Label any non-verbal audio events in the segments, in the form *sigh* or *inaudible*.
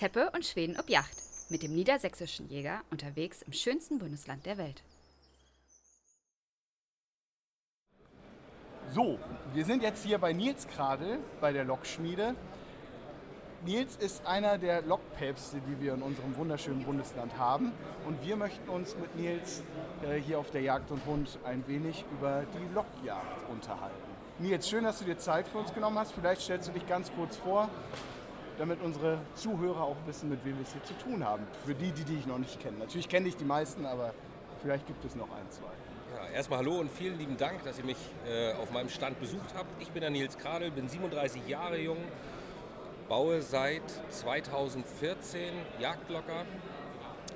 Teppe und Schweden ob Yacht mit dem niedersächsischen Jäger unterwegs im schönsten Bundesland der Welt. So, wir sind jetzt hier bei Nils Kradel bei der Lokschmiede. Nils ist einer der Lokpäpste, die wir in unserem wunderschönen Bundesland haben. Und wir möchten uns mit Nils äh, hier auf der Jagd und Hund ein wenig über die Lokjagd unterhalten. Nils, schön, dass du dir Zeit für uns genommen hast. Vielleicht stellst du dich ganz kurz vor, damit unsere Zuhörer auch wissen, mit wem wir es hier zu tun haben. Für die, die dich noch nicht kennen. Natürlich kenne ich die meisten, aber vielleicht gibt es noch ein, zwei. Ja, erstmal hallo und vielen lieben Dank, dass ihr mich äh, auf meinem Stand besucht habt. Ich bin der Nils Kradel, bin 37 Jahre jung, baue seit 2014 Jagdlocker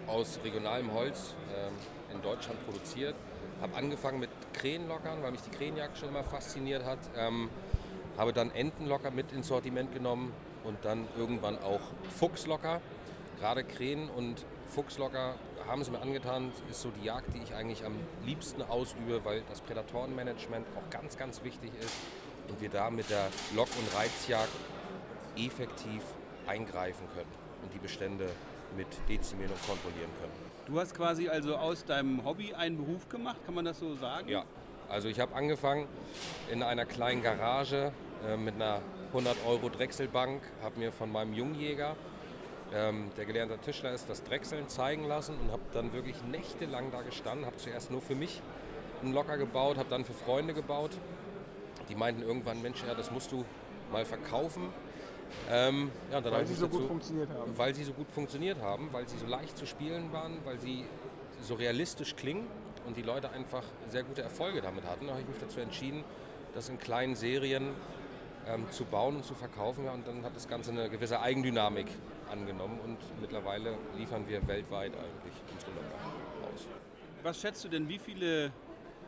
aus regionalem Holz äh, in Deutschland produziert. Habe angefangen mit Krähenlockern, weil mich die Krähenjagd schon immer fasziniert hat. Ähm, habe dann Entenlocker mit ins Sortiment genommen und dann irgendwann auch Fuchslocker. Gerade Krähen und Fuchslocker haben es mir angetan, ist so die Jagd, die ich eigentlich am liebsten ausübe, weil das Prädatorenmanagement auch ganz, ganz wichtig ist und wir da mit der Lock- und Reizjagd effektiv eingreifen können und die Bestände mit dezimieren und kontrollieren können. Du hast quasi also aus deinem Hobby einen Beruf gemacht, kann man das so sagen? Ja, also ich habe angefangen in einer kleinen Garage äh, mit einer 100 Euro Drechselbank, habe mir von meinem Jungjäger, ähm, der gelernter Tischler ist, das Drechseln zeigen lassen und habe dann wirklich nächtelang da gestanden, habe zuerst nur für mich einen Locker gebaut, habe dann für Freunde gebaut. Die meinten irgendwann, Mensch, ja, das musst du mal verkaufen. Ähm, ja, weil sie so dazu, gut funktioniert haben. Weil sie so gut funktioniert haben, weil sie so leicht zu spielen waren, weil sie so realistisch klingen und die Leute einfach sehr gute Erfolge damit hatten. Da habe ich mich dazu entschieden, das in kleinen Serien ähm, zu bauen und zu verkaufen. Und dann hat das Ganze eine gewisse Eigendynamik angenommen und mittlerweile liefern wir weltweit eigentlich unsere Locker aus. Was schätzt du denn, wie viele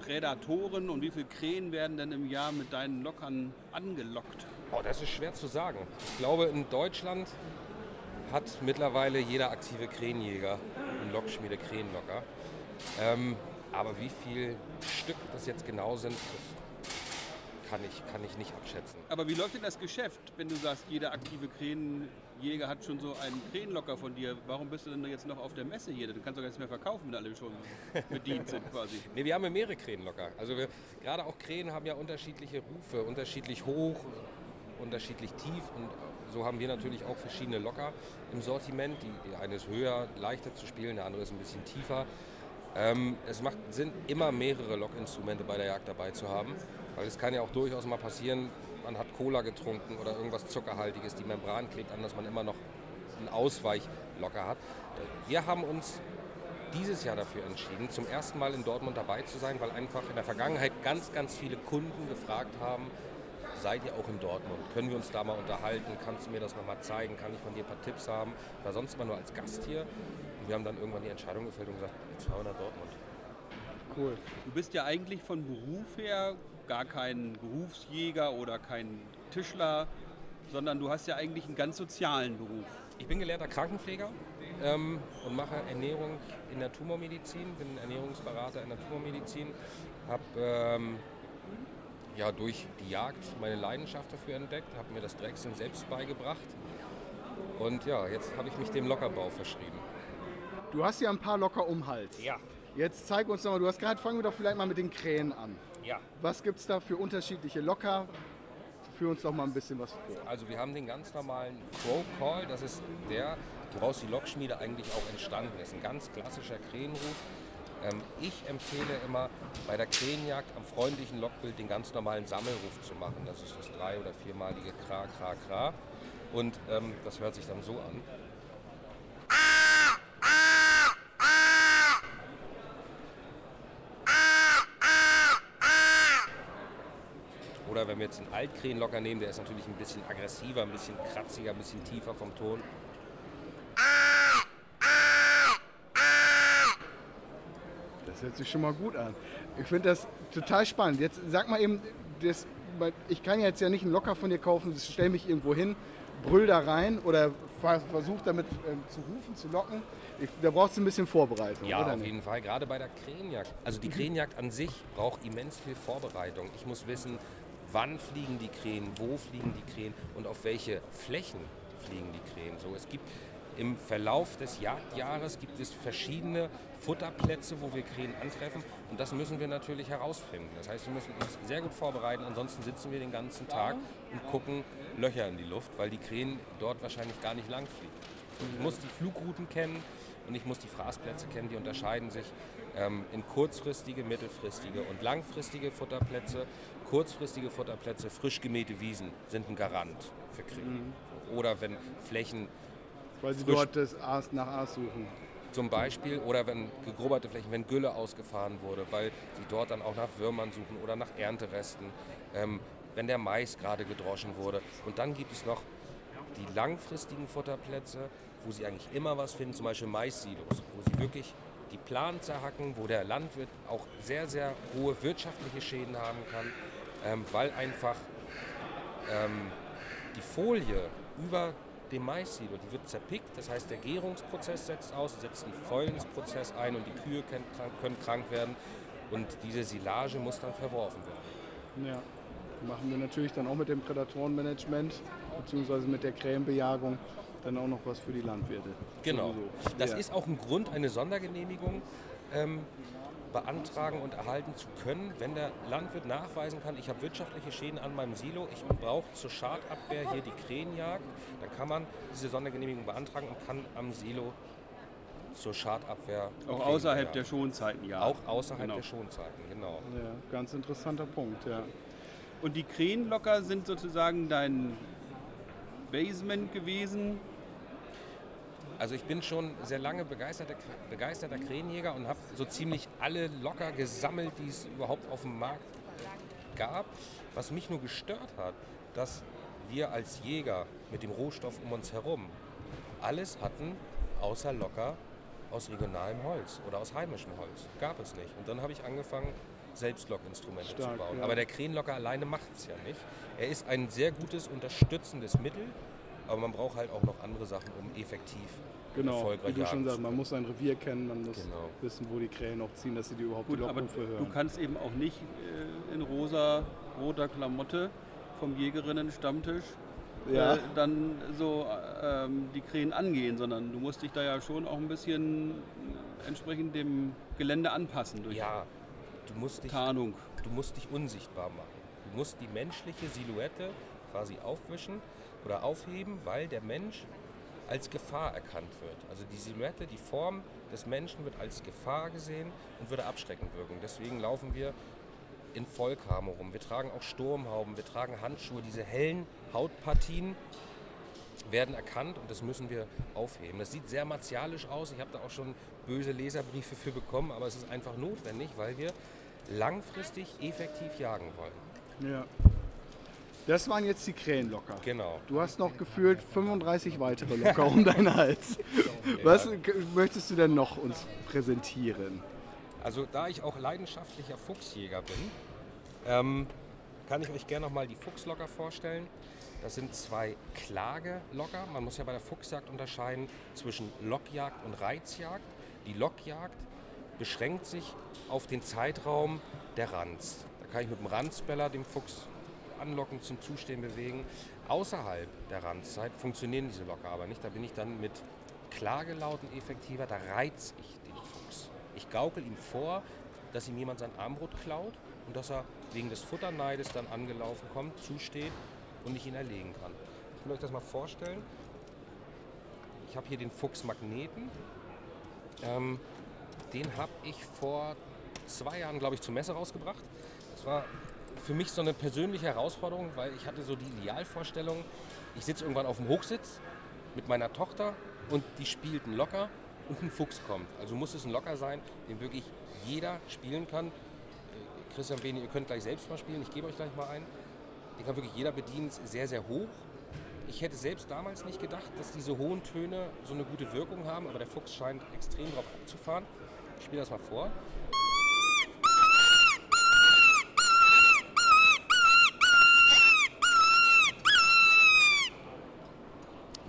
Prädatoren und wie viele Krähen werden denn im Jahr mit deinen Lockern angelockt? Oh, das ist schwer zu sagen. Ich glaube, in Deutschland hat mittlerweile jeder aktive Krähenjäger einen Lockschmiede Krähenlocker. Ähm, aber wie viel Stück das jetzt genau sind, kann ich, kann ich nicht abschätzen. Aber wie läuft denn das Geschäft, wenn du sagst, jeder aktive Krähenjäger hat schon so einen Krähenlocker von dir? Warum bist du denn jetzt noch auf der Messe hier? Du kannst doch gar nichts mehr verkaufen, wenn alle schon bedient sind quasi. *laughs* nee, wir haben ja mehrere Krähenlocker. Also wir, gerade auch Krähen haben ja unterschiedliche Rufe, unterschiedlich hoch, unterschiedlich tief und so haben wir natürlich auch verschiedene Locker im Sortiment. Die, die eine ist höher, leichter zu spielen, der andere ist ein bisschen tiefer. Ähm, es macht Sinn, immer mehrere Lockinstrumente bei der Jagd dabei zu haben, weil es kann ja auch durchaus mal passieren, man hat Cola getrunken oder irgendwas Zuckerhaltiges, die Membran klebt an, dass man immer noch einen Ausweichlocker hat. Wir haben uns dieses Jahr dafür entschieden, zum ersten Mal in Dortmund dabei zu sein, weil einfach in der Vergangenheit ganz, ganz viele Kunden gefragt haben, seid ihr auch in Dortmund? Können wir uns da mal unterhalten? Kannst du mir das nochmal zeigen? Kann ich von dir ein paar Tipps haben? Ich war sonst immer nur als Gast hier. Und wir haben dann irgendwann die Entscheidung gefällt und gesagt, jetzt fahren wir nach Dortmund. Cool. Du bist ja eigentlich von Beruf her gar kein Berufsjäger oder kein Tischler, sondern du hast ja eigentlich einen ganz sozialen Beruf. Ich bin gelernter Krankenpfleger ähm, und mache Ernährung in der Tumormedizin, bin Ernährungsberater in der Tumormedizin, habe ähm, ja, durch die Jagd meine Leidenschaft dafür entdeckt, habe mir das Drechseln selbst beigebracht und ja, jetzt habe ich mich dem Lockerbau verschrieben. Du hast ja ein paar Locker um Hals. Ja. Jetzt zeig uns doch mal, du hast gerade, fangen wir doch vielleicht mal mit den Krähen an. Ja. Was gibt es da für unterschiedliche Locker? Führ uns doch mal ein bisschen was vor. Also wir haben den ganz normalen Crow Call, das ist der, woraus die Lockschmiede eigentlich auch entstanden ist. Ein ganz klassischer Krähenruf ähm, ich empfehle immer bei der Krähenjagd am freundlichen Lockbild den ganz normalen Sammelruf zu machen. Das ist das drei- oder viermalige Kra, Kra, Kra. Und ähm, das hört sich dann so an. Oder wenn wir jetzt einen Altkrähenlocker nehmen, der ist natürlich ein bisschen aggressiver, ein bisschen kratziger, ein bisschen tiefer vom Ton. Das hört sich schon mal gut an. Ich finde das total spannend. Jetzt sag mal eben, das, ich kann jetzt ja nicht einen Locker von dir kaufen, stell mich irgendwo hin, brüll da rein oder versuch damit äh, zu rufen, zu locken. Ich, da brauchst du ein bisschen Vorbereitung. Ja, auf nicht? jeden Fall, gerade bei der Krähenjagd. Also die Krähenjagd an sich braucht immens viel Vorbereitung. Ich muss wissen, wann fliegen die Krähen, wo fliegen die Krähen und auf welche Flächen fliegen die Krähen. So, es gibt Im Verlauf des Jagdjahres gibt es verschiedene Futterplätze, wo wir Krähen antreffen und das müssen wir natürlich herausfinden. Das heißt, wir müssen uns sehr gut vorbereiten, ansonsten sitzen wir den ganzen Tag und gucken Löcher in die Luft, weil die Krähen dort wahrscheinlich gar nicht lang fliegen. Ich muss die Flugrouten kennen und ich muss die Fraßplätze kennen, die unterscheiden sich ähm, in kurzfristige, mittelfristige und langfristige Futterplätze. Kurzfristige Futterplätze, frisch gemähte Wiesen sind ein Garant für Krähen. Oder wenn Flächen Weil sie dort das Aas nach Aas suchen. zum Beispiel oder wenn gegrubberte Flächen, wenn Gülle ausgefahren wurde, weil sie dort dann auch nach Würmern suchen oder nach Ernteresten, ähm, wenn der Mais gerade gedroschen wurde. Und dann gibt es noch die langfristigen Futterplätze, wo sie eigentlich immer was finden, zum Beispiel Mais-Silos, wo sie wirklich die Plan zerhacken, wo der Landwirt auch sehr, sehr hohe wirtschaftliche Schäden haben kann, ähm, weil einfach ähm, die Folie über dem Mais-Silo, die wird zerpickt, das heißt der Gärungsprozess setzt aus, setzt einen Fäulnisprozess ein und die Kühe können können krank werden und diese Silage muss dann verworfen werden. Ja. Machen wir natürlich dann auch mit dem Prädatorenmanagement beziehungsweise mit der Krähenbejagung dann auch noch was für die Landwirte. Genau. Sowieso. Das ja. ist auch ein Grund, eine Sondergenehmigung ähm, beantragen und erhalten zu können, wenn der Landwirt nachweisen kann, ich habe wirtschaftliche Schäden an meinem Silo, ich brauche zur Schadabwehr hier die Krähenjagd, dann kann man diese Sondergenehmigung beantragen und kann am Silo zur Schadabwehr Auch außerhalb der. Schonzeiten, ja. Auch außerhalb Genau. der Schonzeiten, genau. Ja, ganz interessanter Punkt, ja. Und die Krähenlocker sind sozusagen dein Basement gewesen. Also ich bin schon sehr lange begeisterter, begeisterter Krähenjäger und habe so ziemlich alle Locker gesammelt, die es überhaupt auf dem Markt gab. Was mich nur gestört hat, dass wir als Jäger mit dem Rohstoff um uns herum alles hatten, außer Locker aus regionalem Holz oder aus heimischem Holz. Gab es nicht. Und dann habe ich angefangen, selbst Lockinstrumente zu bauen. ja. Aber der Krähenlocker alleine macht es ja nicht. Er ist ein sehr gutes unterstützendes Mittel, aber man braucht halt auch noch andere Sachen, um effektiv Genau, erfolgreich wie du schon sagst, man muss sein Revier kennen, man muss Genau. wissen, wo die Krähen auch ziehen, dass sie die überhaupt Gut, die aber Lockrufe du hören. kannst eben auch nicht äh, in rosa, roter Klamotte vom Jägerinnen-Stammtisch Ja. äh, dann so äh, ähm, die Krähen angehen, sondern du musst dich da ja schon auch ein bisschen entsprechend dem Gelände anpassen durch Ja, du musst, dich, Tarnung. du musst dich unsichtbar machen. Du musst die menschliche Silhouette quasi aufwischen oder aufheben, weil der Mensch als Gefahr erkannt wird. Also die Silhouette, die Form des Menschen wird als Gefahr gesehen und würde abschreckend wirken. Deswegen laufen wir in Vollkamo rum. Wir tragen auch Sturmhauben, wir tragen Handschuhe. Diese hellen Hautpartien werden erkannt und das müssen wir aufheben. Das sieht sehr martialisch aus. Ich habe da auch schon böse Leserbriefe für bekommen, aber es ist einfach notwendig, weil wir langfristig effektiv jagen wollen. Ja. Das waren jetzt die Krähenlocker. Genau. Du hast noch gefühlt 35 weitere Locker um *laughs* deinen Hals. Was möchtest du denn noch uns präsentieren? Also da ich auch leidenschaftlicher Fuchsjäger bin, ähm, kann ich euch gerne noch mal die Fuchslocker vorstellen. Das sind zwei Klagelocker. Man muss ja bei der Fuchsjagd unterscheiden zwischen Lockjagd und Reizjagd. Die Lockjagd beschränkt sich auf den Zeitraum der Ranz. Da kann ich mit dem Ranzbeller dem Fuchs anlocken, zum Zustehen bewegen. Außerhalb der Ranzzeit funktionieren diese Locker aber nicht. Da bin ich dann mit Klagelauten effektiver. Da reiz ich den Fuchs. Ich gaukel ihm vor, dass ihm jemand sein Armbrot klaut und dass er wegen des Futterneides dann angelaufen kommt, zusteht und ich ihn erlegen kann. Ich will euch das mal vorstellen. Ich habe hier den Fuchsmagneten. Ähm, den habe ich vor zwei Jahren, glaube ich, zur Messe rausgebracht. Das war für mich so eine persönliche Herausforderung, weil ich hatte so die Idealvorstellung, ich sitze irgendwann auf dem Hochsitz mit meiner Tochter und die spielt einen Locker und ein Fuchs kommt. Also muss es ein Locker sein, den wirklich jeder spielen kann. Äh, Christian Bene, ihr könnt gleich selbst mal spielen, ich gebe euch gleich mal ein. Den kann wirklich jeder bedienen, ist sehr, sehr hoch. Ich hätte selbst damals nicht gedacht, dass diese hohen Töne so eine gute Wirkung haben, aber der Fuchs scheint extrem drauf abzufahren. Ich spiele das mal vor.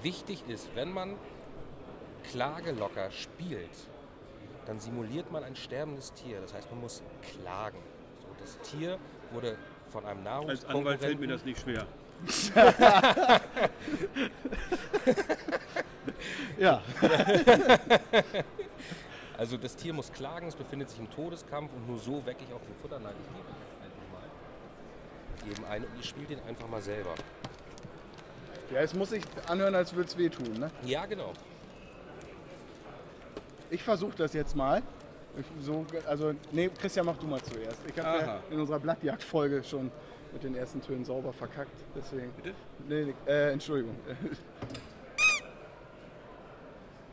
Wichtig ist, wenn man Klagelocker spielt, dann simuliert man ein sterbendes Tier. Das heißt, man muss klagen. So, das Tier wurde von einem Als Anwalt fällt mir das nicht schwer. *laughs* Ja. *laughs* Also das Tier muss klagen, es befindet sich im Todeskampf und nur so wecke ich auch den Futterneid. Ich gebe einfach mal. Geben ein und ihr spielt den einfach mal selber. Ja, es muss sich anhören, als würde es wehtun. Ne? Ja, genau. Ich versuche das jetzt mal. Ich, so, also, nee, Christian, mach du mal zuerst. Ich habe ja in unserer Blattjagd-Folge schon mit den ersten Tönen sauber verkackt. Deswegen. Bitte? Nee, nee, äh, Entschuldigung. *laughs*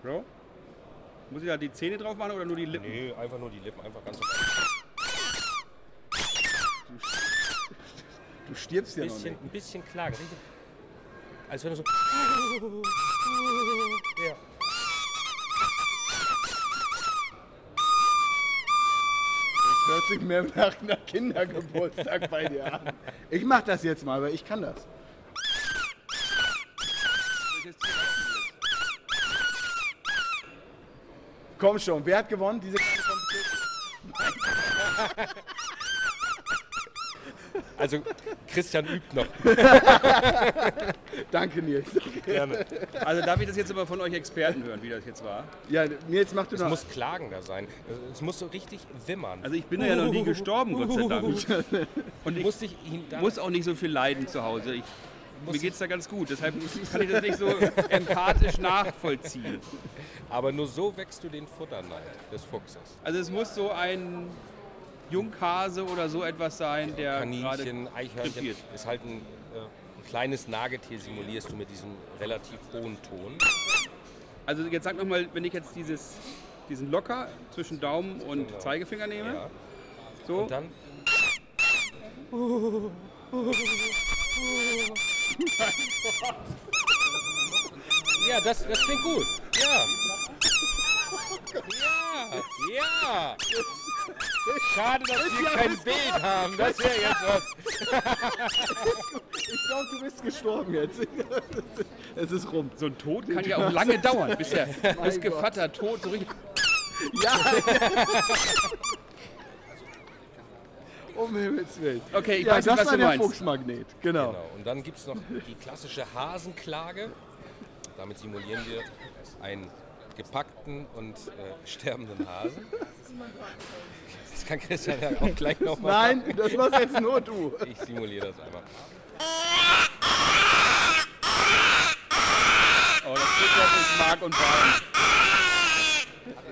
Bro? Muss ich da die Zähne drauf machen oder nur die Lippen? Nee, einfach nur die Lippen, einfach ganz normal. Du stirbst ja Ein noch bisschen, nicht. ein bisschen klagen. richtig. Als wenn du so. Ja. Hört sich mehr nach einer Kindergeburtstag bei dir an. Ich mach das jetzt mal, weil ich kann das. Komm schon, wer hat gewonnen? Diese? Also Christian übt noch. *laughs* Danke, Nils. Gerne. Also darf ich das jetzt aber von euch Experten hören, wie das jetzt war? Ja, Nils, mach du Es noch. muss klagender sein. Es muss so richtig wimmern. Also ich bin ja noch nie gestorben, Gott sei Dank. *laughs* Und ich ihn da muss auch nicht so viel leiden zu Hause. Ich, mir Muss- geht es da ganz gut. Deshalb kann ich das nicht so empathisch nachvollziehen. Aber nur so wächst du den Futterneid des Fuchses. Also es muss so ein Junghase oder so etwas sein, der Kaninchen, Eichhörnchen. krepiert. Ist halt ein, äh, ein kleines Nagetier, simulierst du mit diesem relativ hohen Ton. Also jetzt sag noch mal, wenn ich jetzt dieses, diesen Locker zwischen Daumen und Genau. Zeigefinger nehme, Ja. so, Und dann. *laughs* Ja, das, das klingt gut. Ja. *laughs* Ja, ja. *laughs* Schade, dass wir kein Bild haben. Das wäre jetzt was. Ich glaube, du bist gestorben jetzt. *laughs* Es ist rum. so ein Tod kann ja *laughs* auch lange dauern, bis der bis Gevatter tot so richtig. Ja. *laughs* um Himmels Willen. Okay, ich ja, weiß nicht, das was war du der meinst. Fuchsmagnet. Genau. Genau. Und dann gibt es noch die klassische Hasenklage. Damit simulieren wir einen gepackten und äh, sterbenden Hasen. Das kann Christian ja auch gleich nochmal Nein, das machst jetzt nur du. Ich simuliere das einmal. Oh, das geht ja durch Mark und Bein.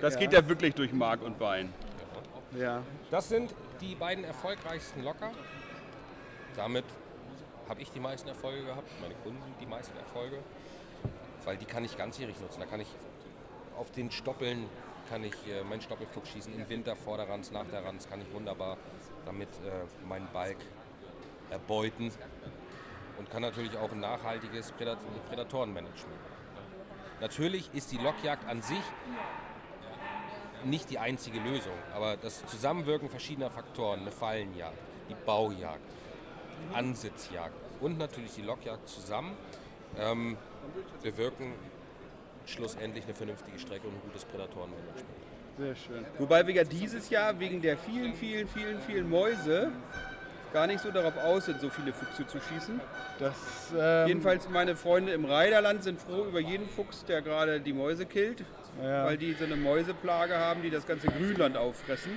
Das geht ja wirklich durch Mark und Bein. Ja. Das sind die beiden erfolgreichsten Locker. Damit habe ich die meisten Erfolge gehabt, meine Kunden die meisten Erfolge, weil die kann ich ganzjährig nutzen. Da kann ich auf den Stoppeln kann ich äh, meinen Stoppelflug schießen, im Winter vor der Ranz, nach der Ranz kann ich wunderbar damit äh, meinen Balk erbeuten und kann natürlich auch ein nachhaltiges Prädat Prädatorenmanagement. Natürlich ist die Lockjagd an sich nicht die einzige Lösung, aber das Zusammenwirken verschiedener Faktoren, eine Fallenjagd, die Baujagd, Ansitzjagd und natürlich die Lockjagd zusammen ähm, bewirken schlussendlich eine vernünftige Strecke und ein gutes Prädatorenmanagement. Sehr schön. Wobei wir ja dieses Jahr wegen der vielen, vielen, vielen, vielen Mäuse gar nicht so darauf aus sind, so viele Füchse zu schießen. Das, ähm, Jedenfalls meine Freunde im Reiderland sind froh über jeden Fuchs, der gerade die Mäuse killt, Ja. weil die so eine Mäuseplage haben, die das ganze Grünland auffressen.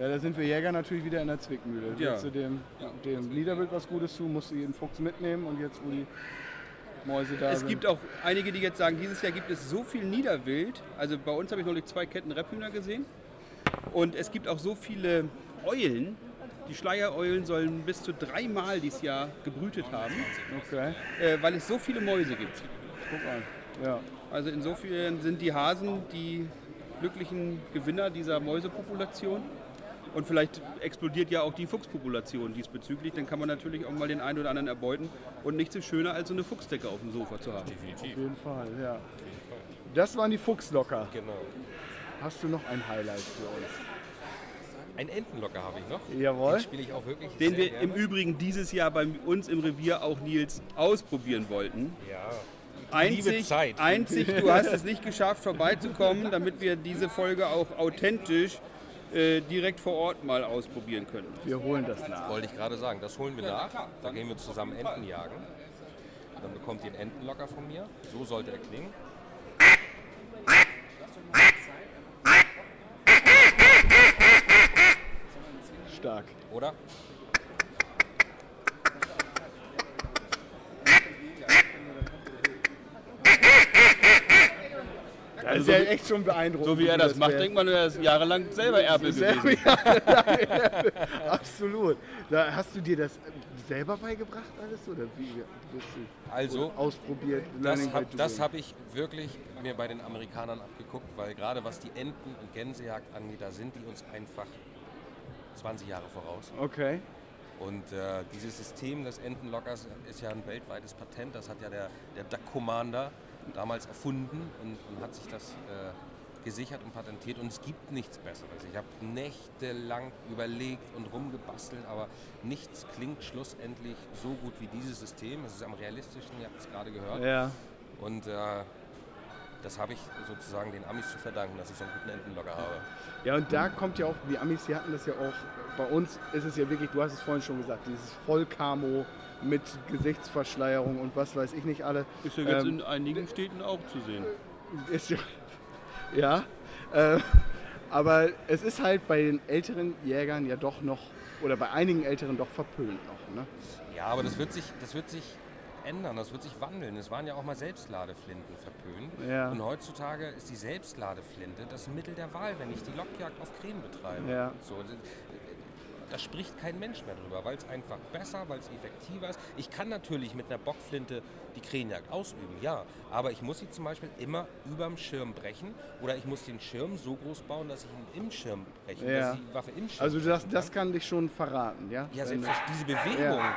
Ja, da sind wir Jäger natürlich wieder in der Zwickmühle. Ja. Willst du dem, dem Niederwild was Gutes tun, musst du jeden Fuchs mitnehmen und jetzt, wo die Mäuse da Es sind. gibt auch einige, die jetzt sagen, dieses Jahr gibt es so viel Niederwild. Also bei uns habe ich neulich zwei Ketten Rebhühner gesehen. Und es gibt auch so viele Eulen. Die Schleiereulen sollen bis zu dreimal dieses Jahr gebrütet haben, Okay, äh, weil es so viele Mäuse gibt. guck an. Ja. Also insofern sind die Hasen die glücklichen Gewinner dieser Mäusepopulation. Und vielleicht explodiert ja auch die Fuchspopulation diesbezüglich. Dann kann man natürlich auch mal den einen oder anderen erbeuten. Und nichts ist schöner, als so eine Fuchsdecke auf dem Sofa zu haben. Definitiv. Auf jeden Fall, ja. Das waren die Fuchslocker. Genau. Hast du noch ein Highlight für uns? Ein Entenlocker habe ich noch. Jawohl. Den spiele ich auch wirklich Den sehr wir gerne. im Übrigen dieses Jahr bei uns im Revier auch Nils ausprobieren wollten. Ja. Einzig, Zeit. einzig, du hast es nicht geschafft, vorbeizukommen, damit wir diese Folge auch authentisch äh, direkt vor Ort mal ausprobieren können. Wir holen das nach. Das Wollte ich gerade sagen, das holen wir nach. Da gehen wir zusammen Enten jagen. Dann bekommt ihr einen Entenlocker von mir. So sollte er klingen. Stark. Oder? Ist ja echt schon beeindruckend. So wie er das macht, wär- denkt man, er ist jahrelang selber *laughs* Erbe Selber, gewesen. *laughs* ja, absolut. Da hast du dir das selber beigebracht alles oder wie bist du Also, ausprobiert? Das Learning habe das hab ich wirklich mir bei den Amerikanern abgeguckt, weil gerade was die Enten- und Gänsejagd angeht, da sind die uns einfach 20 Jahre voraus. Okay. Und äh, dieses System des Entenlockers ist ja ein weltweites Patent. Das hat ja der, der Duck Commander damals erfunden und, und hat sich das äh, gesichert und patentiert. Und es gibt nichts Besseres. Ich habe nächtelang überlegt und rumgebastelt, aber nichts klingt schlussendlich so gut wie dieses System. Es ist am realistischsten, ihr habt es gerade gehört. Ja. Und äh, das habe ich sozusagen den Amis zu verdanken, dass ich so einen guten Entenlocker habe. Ja, und da kommt ja auch, die Amis, die hatten das ja auch, bei uns ist es ja wirklich, du hast es vorhin schon gesagt, dieses Vollkamo mit Gesichtsverschleierung und was weiß ich nicht alle. Ist ja jetzt Ähm, in einigen Städten auch zu sehen. Ist ja, *laughs* ja äh, aber es ist halt bei den älteren Jägern ja doch noch, oder bei einigen Älteren doch verpönt noch. Ne? Ja, aber das wird sich, das wird sich ändern, das wird sich wandeln. Es waren ja auch mal Selbstladeflinten verpönt. Ja. Und heutzutage ist die Selbstladeflinte das Mittel der Wahl, wenn ich die Lockjagd auf Krähen betreibe. Ja. So, da spricht kein Mensch mehr drüber, weil es einfach besser, weil es effektiver ist. Ich kann natürlich mit einer Bockflinte die Krähenjagd ausüben, ja. Aber ich muss sie zum Beispiel immer überm Schirm brechen oder ich muss den Schirm so groß bauen, dass ich ihn im Schirm breche, Ja. dass ich die Waffe im Schirm Also das, brechen das kann. kann dich schon verraten, ja? Ja, selbstverständlich. Diese Bewegung Ja.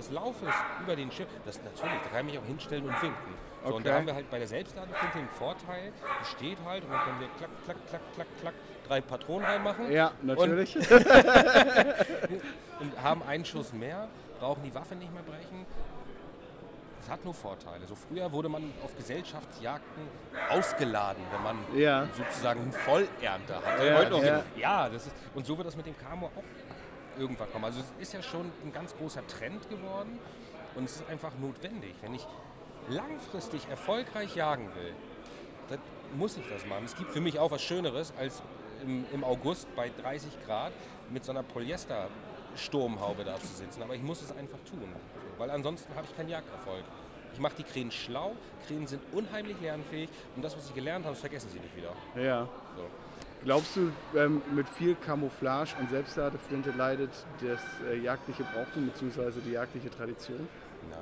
Des Laufes über den Schirm, das natürlich, da kann ich mich auch hinstellen und winken. So, Und Okay. da haben wir halt bei der Selbstladeflinte den Vorteil, die steht halt und dann können wir klack, klack, klack, klack, klack, drei Patronen reinmachen Ja, natürlich. *laughs* und haben einen Schuss mehr, brauchen die Waffe nicht mehr brechen. Das hat nur Vorteile. So früher wurde man auf Gesellschaftsjagden ausgeladen, wenn man Ja. sozusagen einen Vollernter hatte. Ja, ja. ja das ist, und so wird das mit dem Camo auch irgendwann kommen. Also es ist ja schon ein ganz großer Trend geworden und es ist einfach notwendig. Wenn ich langfristig erfolgreich jagen will, dann muss ich das machen. Es gibt für mich auch was Schöneres, als im, im August bei 30 Grad mit so einer Polyester-Sturmhaube da zu sitzen. Aber ich muss es einfach tun, weil ansonsten habe ich keinen Jagderfolg. Ich mache die Krähen schlau, Krähen sind unheimlich lernfähig und das, was sie gelernt haben, vergessen sie nicht wieder. ja. So. Glaubst du, ähm, mit viel Camouflage und Selbstladeflinte leidet das äh, jagdliche Brauchtum bzw. die jagdliche Tradition? Nein,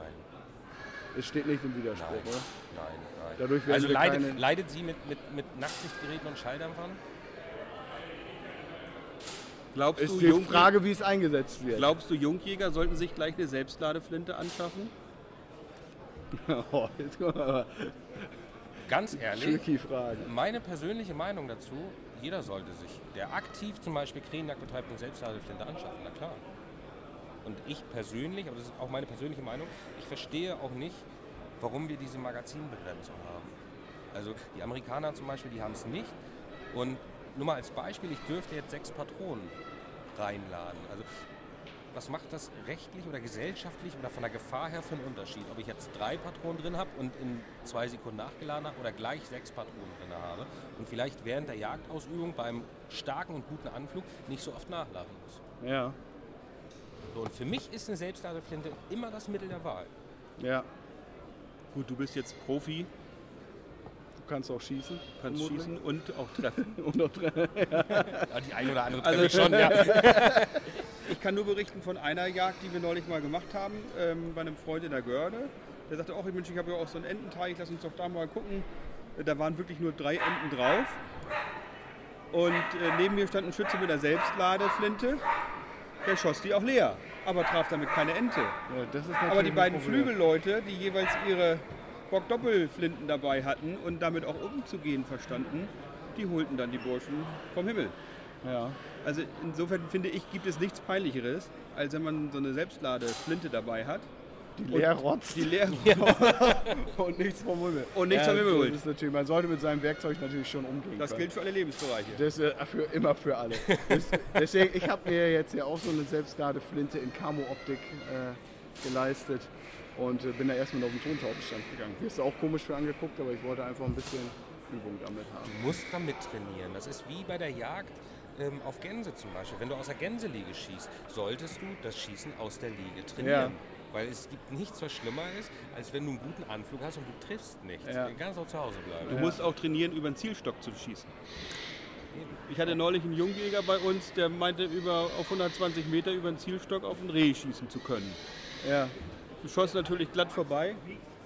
Es steht nicht im Widerspruch, nein, oder? nein, nein. Dadurch werden also leidet, keine- leidet sie mit, mit, mit Nachtsichtgeräten und Schalldämpfern? Glaubst Ist du, die Jung- Frage, wie es eingesetzt wird. glaubst du, Jungjäger sollten sich gleich eine Selbstladeflinte anschaffen? *laughs* oh, jetzt kommen wir aber Ganz ehrlich, Frage. Meine persönliche Meinung dazu, jeder sollte sich, der aktiv zum Beispiel Krähenjagd betreibt, eine Selbstladeflinte anschaffen, na klar. Und ich persönlich, aber das ist auch meine persönliche Meinung, ich verstehe auch nicht, warum wir diese Magazinbegrenzung haben. Also die Amerikaner zum Beispiel, die haben es nicht. Und nur mal als Beispiel, ich dürfte jetzt sechs Patronen reinladen. Also was macht das rechtlich oder gesellschaftlich oder von der Gefahr her für einen Unterschied? Ob ich jetzt drei Patronen drin habe und in zwei Sekunden nachgeladen habe oder gleich sechs Patronen drin habe und vielleicht während der Jagdausübung beim starken und guten Anflug nicht so oft nachladen muss. Ja, So, und für mich ist eine Selbstladeflinte immer das Mittel der Wahl. ja. Gut, du bist jetzt Profi, kannst auch schießen. kannst vermutlich. schießen und auch treffen. *laughs* Und auch drin. *laughs* Ja, die eine oder andere Also treffe ich schon, ja. *laughs* Ich kann nur berichten von einer Jagd, die wir neulich mal gemacht haben, ähm, bei einem Freund in der Görde. Der sagte auch, Mensch, ich habe ja auch so einen Ententeich, lass uns doch da mal gucken. Da waren wirklich nur drei Enten drauf. Und äh, neben mir stand ein Schütze mit einer Selbstladeflinte. Der schoss die auch leer, aber traf damit keine Ente. Ja, Aber die beiden. Flügelleute, die jeweils ihre Bock-Doppelflinten dabei hatten und damit auch umzugehen verstanden, die holten dann die Burschen vom Himmel. Ja. Also insofern finde ich, gibt es nichts Peinlicheres, als wenn man so eine Selbstladeflinte dabei hat Die leer rotzt die leer *laughs* und nichts vom Himmel. Und nichts vom Himmel holt. Das ist natürlich, man sollte mit seinem Werkzeug natürlich schon umgehen Das können. gilt für alle Lebensbereiche. Das äh, für, immer für alle. Das, deswegen, ich habe mir jetzt ja auch so eine Selbstladeflinte in Camo-Optik äh, geleistet und äh, bin da erstmal auf den Tontaubenstand gegangen. Hier ist auch komisch für angeguckt, aber ich wollte einfach ein bisschen Übung damit haben. Du musst damit trainieren. Das ist wie bei der Jagd. ähm, auf Gänse zum Beispiel. Wenn du aus der Gänseliege schießt, solltest du das Schießen aus der Liege trainieren. Ja. Weil es gibt nichts, was schlimmer ist, als wenn du einen guten Anflug hast und du triffst nichts. Ja. Du kannst auch zu Hause bleiben. Du ja. musst auch trainieren, über einen Zielstock zu schießen. Ich hatte neulich einen Jungjäger bei uns, der meinte, über, auf 120 Meter über einen Zielstock auf ein Reh schießen zu können. Ja. Schoss natürlich glatt vorbei.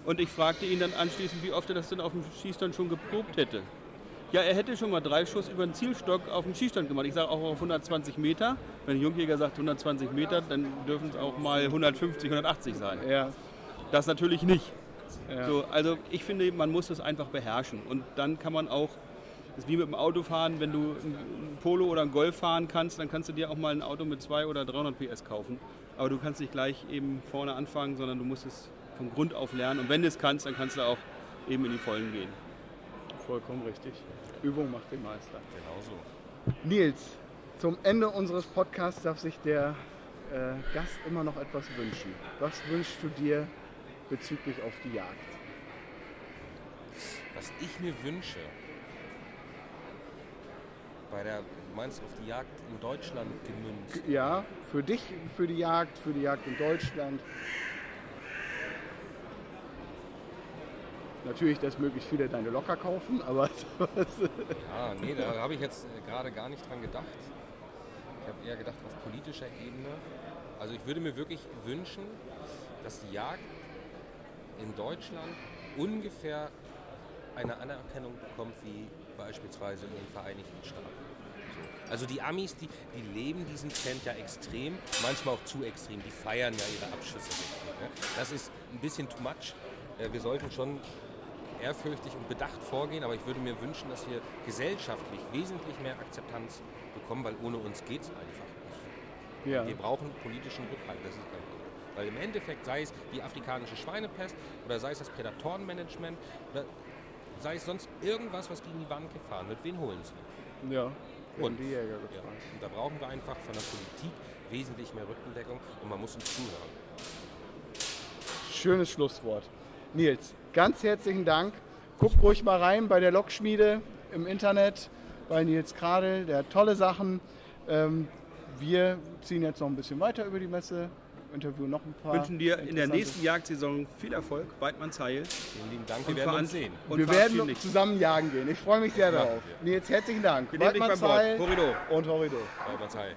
Und ich fragte ihn dann anschließend, wie oft er das denn auf dem Schießstand schon geprobt hätte. Ja, er hätte schon mal drei Schuss über den Zielstock auf dem Schießstand gemacht. Ich sage auch auf 120 Meter. Wenn ein Jungjäger sagt 120 Meter, dann dürfen es auch mal 150, 180 sein. Ja. Das natürlich nicht. Ja. So, also ich finde, man muss das einfach beherrschen. Und dann kann man auch, das ist wie mit dem Autofahren, wenn du ein Polo oder ein Golf fahren kannst, dann kannst du dir auch mal ein Auto mit 200 oder 300 PS kaufen. Aber du kannst nicht gleich eben vorne anfangen, sondern du musst es von Grund auf lernen. Und wenn du es kannst, dann kannst du auch eben in die Vollen gehen. Vollkommen richtig. Übung macht den Meister. Genau so. Nils, zum Ende unseres Podcasts darf sich der äh, Gast immer noch etwas wünschen. Was wünschst du dir bezüglich auf die Jagd? Was ich mir wünsche, bei der, du meinst auf die Jagd in Deutschland gemünzt? Ja, für dich, für die Jagd, für die Jagd in Deutschland. Natürlich, dass möglichst viele deine Locker kaufen, aber. *laughs* ja, nee, da habe ich jetzt äh, gerade gar nicht dran gedacht. Ich habe eher gedacht auf politischer Ebene. Also ich würde mir wirklich wünschen, dass die Jagd in Deutschland ungefähr eine Anerkennung bekommt wie beispielsweise in den Vereinigten Staaten. Also die Amis, die, die leben diesen Trend ja extrem, manchmal auch zu extrem. Die feiern ja ihre Abschüsse. Ne? Das ist ein bisschen too much. Äh, wir sollten schon ehrfürchtig und bedacht vorgehen, aber ich würde mir wünschen, dass wir gesellschaftlich wesentlich mehr Akzeptanz bekommen, weil ohne uns geht es einfach nicht. Ja. Wir brauchen politischen Rückhalt, das ist einfach so. Weil im Endeffekt, sei es die afrikanische Schweinepest oder sei es das Prädatorenmanagement oder sei es sonst irgendwas, was gegen die Wand gefahren wird, wen holen sie? Ja, und, ja, und da brauchen wir einfach von der Politik wesentlich mehr Rückendeckung und man muss uns zuhören. Schönes Schlusswort. Nils, ganz herzlichen Dank. Guckt ruhig mal rein bei der Lokschmiede im Internet, bei Nils Kradel, der hat tolle Sachen. Ähm, wir ziehen jetzt noch ein bisschen weiter über die Messe, interviewen noch ein paar. Wünschen dir in der nächsten Jagdsaison viel Erfolg, Weidmanns Heil. Vielen lieben Dank, wir werden uns sehen. Und wir werden zusammen jagen gehen. Ich freue mich sehr darauf. Nils, herzlichen Dank. Weidmanns Heil und Horrido. Weidmanns Heil.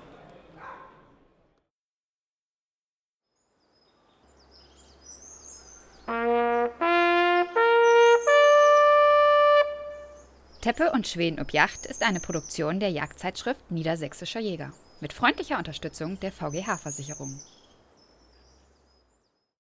Teppe und Schweden ob Yacht ist eine Produktion der Jagdzeitschrift Niedersächsischer Jäger mit freundlicher Unterstützung der VGH-Versicherung.